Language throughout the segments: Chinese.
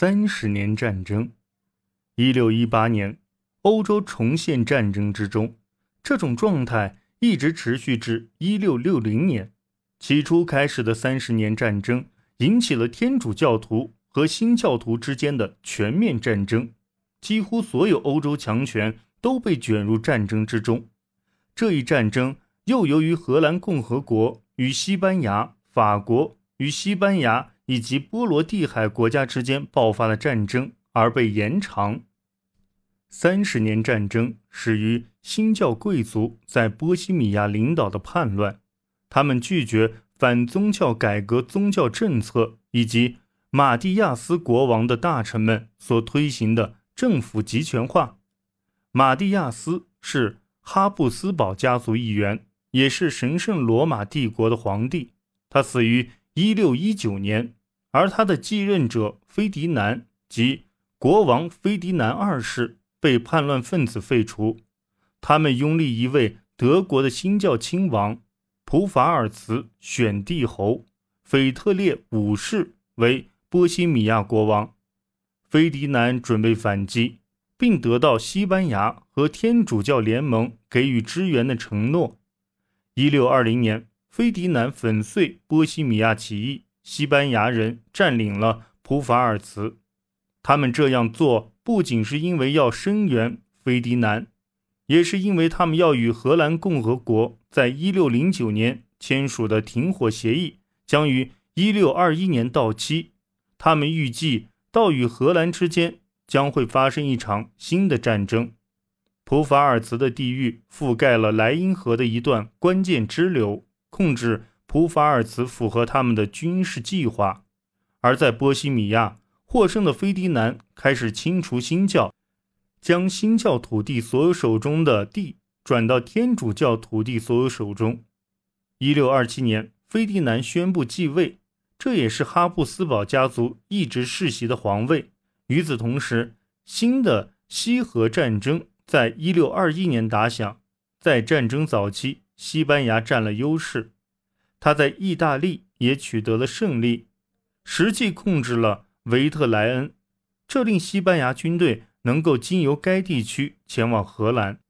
三十年战争。一六一八年，欧洲重现战争之中，这种状态一直持续至一六六零年。起初开始的三十年战争，引起了天主教徒和新教徒之间的全面战争，几乎所有欧洲强权都被卷入战争之中。这一战争又由于荷兰共和国与西班牙、法国与西班牙以及波罗的海国家之间爆发的战争而被延长。三十年战争始于新教贵族在波西米亚领导的叛乱，他们拒绝反宗教改革宗教政策以及马蒂亚斯国王的大臣们所推行的政府集权化。马蒂亚斯是哈布斯堡家族一员，也是神圣罗马帝国的皇帝。他死于一六一九年，而他的继任者菲迪南及国王菲迪南二世。被叛乱分子废除，他们拥立一位德国的新教亲王普法尔茨选帝侯腓特烈五世为波西米亚国王。菲迪南准备反击，并得到西班牙和天主教联盟给予支援的承诺。一六二零年，菲迪南粉碎波西米亚起义，西班牙人占领了普法尔茨。他们这样做。不仅是因为要声援菲迪南，也是因为他们要与荷兰共和国在一六零九年签署的停火协议将于一六二一年到期。他们预计到与荷兰之间将会发生一场新的战争。普法尔茨的地域覆盖了莱茵河的一段关键支流，控制普法尔茨符合他们的军事计划，而在波西米亚。获胜的菲迪南开始清除新教，将新教土地所有手中的地转到天主教土地所有手中。一六二七年，菲迪南宣布继位，这也是哈布斯堡家族一直世袭的皇位。与此同时，新的西河战争在一六二一年打响。在战争早期，西班牙占了优势，他在意大利也取得了胜利，实际控制了。维特莱恩，这令西班牙军队能够经由该地区前往荷兰。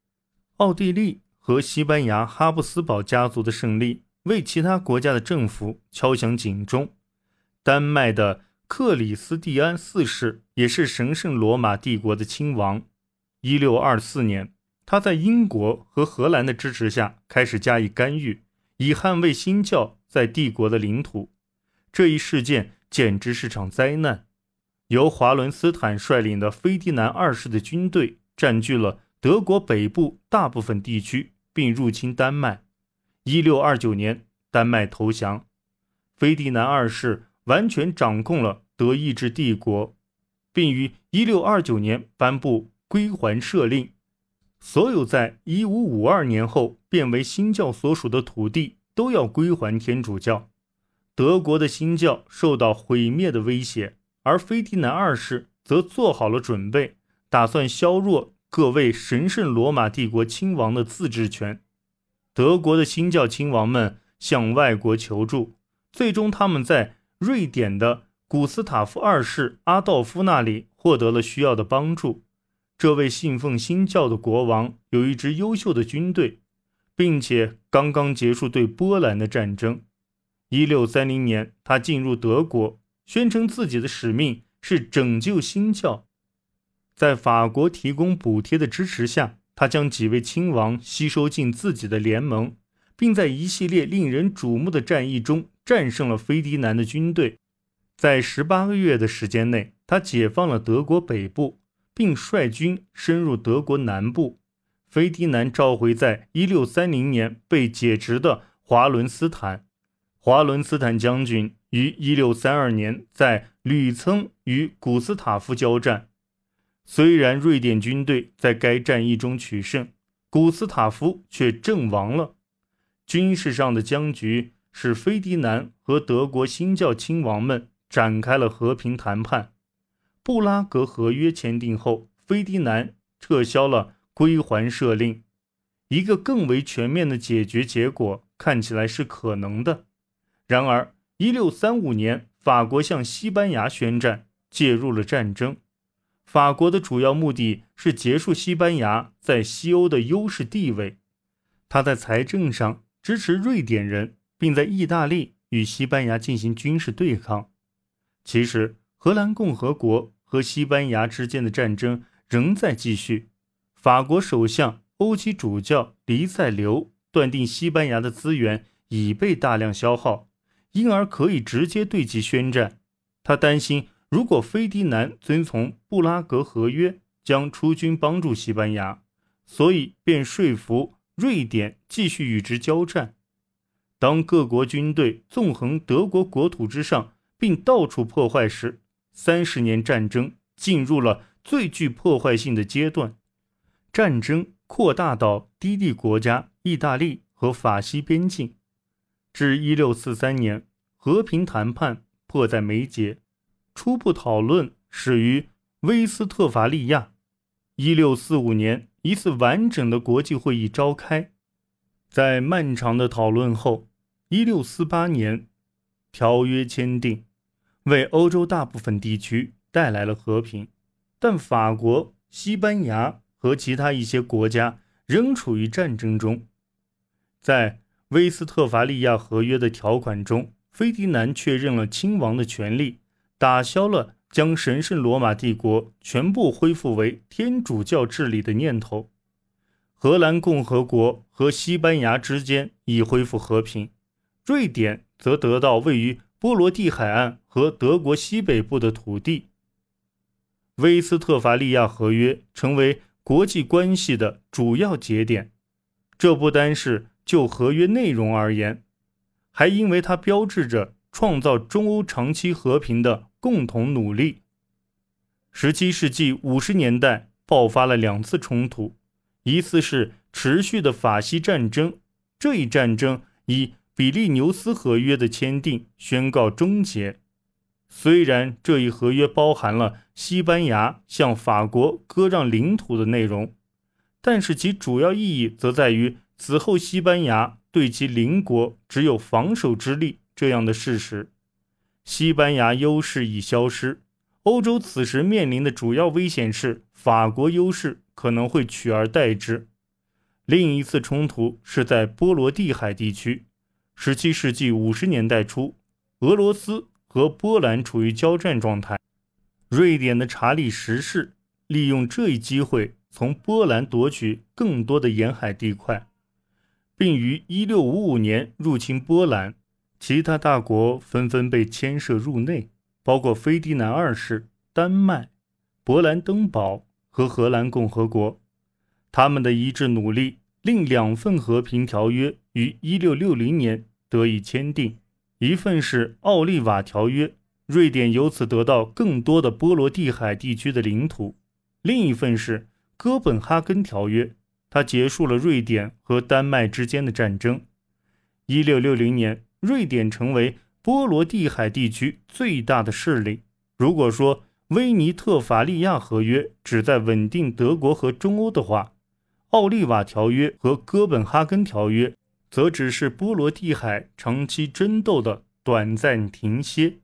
奥地利和西班牙哈布斯堡家族的胜利为其他国家的政府敲响警钟。丹麦的克里斯蒂安四世也是神圣罗马帝国的亲王。一六二四年，他在英国和荷兰的支持下开始加以干预，以捍卫新教在帝国的领土。这一事件简直是场灾难。由华伦斯坦率领的菲迪南二世的军队占据了德国北部大部分地区，并入侵丹麦。一六二九年，丹麦投降，菲迪南二世完全掌控了德意志帝国，并于一六二九年颁布归还赦令，所有在一五五二年后变为新教所属的土地都要归还天主教。德国的新教受到毁灭的威胁。而菲迪南二世则做好了准备，打算削弱各位神圣罗马帝国亲王的自治权。德国的新教亲王们向外国求助，最终他们在瑞典的古斯塔夫二世阿道夫那里获得了需要的帮助。这位信奉新教的国王有一支优秀的军队，并且刚刚结束对波兰的战争。一六三零年，他进入德国。宣称自己的使命是拯救新教，在法国提供补贴的支持下，他将几位亲王吸收进自己的联盟，并在一系列令人瞩目的战役中战胜了菲迪南的军队。在十八个月的时间内，他解放了德国北部，并率军深入德国南部。菲迪南召回在一六三零年被解职的华伦斯坦，华伦斯坦将军。于一六三二年，在吕曾与古斯塔夫交战。虽然瑞典军队在该战役中取胜，古斯塔夫却阵亡了。军事上的僵局使菲迪南和德国新教亲王们展开了和平谈判。布拉格合约签订后，菲迪南撤销了归还赦令。一个更为全面的解决结果看起来是可能的。然而，一六三五年，法国向西班牙宣战，介入了战争。法国的主要目的是结束西班牙在西欧的优势地位。他在财政上支持瑞典人，并在意大利与西班牙进行军事对抗。其实，荷兰共和国和西班牙之间的战争仍在继续。法国首相欧基主教黎塞留断定，西班牙的资源已被大量消耗，因而可以直接对其宣战。他担心。如果菲迪南遵从布拉格合约，将出军帮助西班牙，所以便说服瑞典继续与之交战。当各国军队纵横德国国土之上，并到处破坏时，三十年战争进入了最具破坏性的阶段。战争扩大到低地国家意大利和法西边境，至一六四三年，和平谈判迫在眉睫。初步讨论始于威斯特伐利亚。一六四五年，一次完整的国际会议召开。在漫长的讨论后，一六四八年，条约签订，为欧洲大部分地区带来了和平。但法国、西班牙和其他一些国家仍处于战争中。在威斯特伐利亚合约的条款中，菲迪南确认了亲王的权利。打消了将神圣罗马帝国全部恢复为天主教治理的念头。荷兰共和国和西班牙之间已恢复和平，瑞典则得到位于波罗的海岸和德国西北部的土地。威斯特伐利亚合约成为国际关系的主要节点，这不单是就合约内容而言，还因为它标志着创造中欧长期和平的。共同努力。十七世纪五十年代爆发了两次冲突，一次是持续的法西战争，这一战争以比利牛斯合约的签订宣告终结。虽然这一合约包含了西班牙向法国割让领土的内容，但是其主要意义则在于此后西班牙对其邻国只有防守之力这样的事实。西班牙优势已消失，欧洲此时面临的主要危险是法国优势可能会取而代之。另一次冲突是在波罗的海地区。17世纪50年代初，俄罗斯和波兰处于交战状态。瑞典的查理十世利用这一机会从波兰夺取更多的沿海地块，并于1655年入侵波兰。其他大国纷纷被牵涉入内，包括菲迪南二世、丹麦、勃兰登堡和荷兰共和国。他们的一致努力另两份和平条约于1660年得以签订，一份是《奥利瓦条约》，瑞典由此得到更多的波罗的海地区的领土；另一份是《哥本哈根条约》，它结束了瑞典和丹麦之间的战争。1660年。瑞典成为波罗的海地区最大的势力。如果说威尼特法利亚合约旨在稳定德国和中欧的话，奥利瓦条约和哥本哈根条约则只是波罗的海长期争斗的短暂停歇。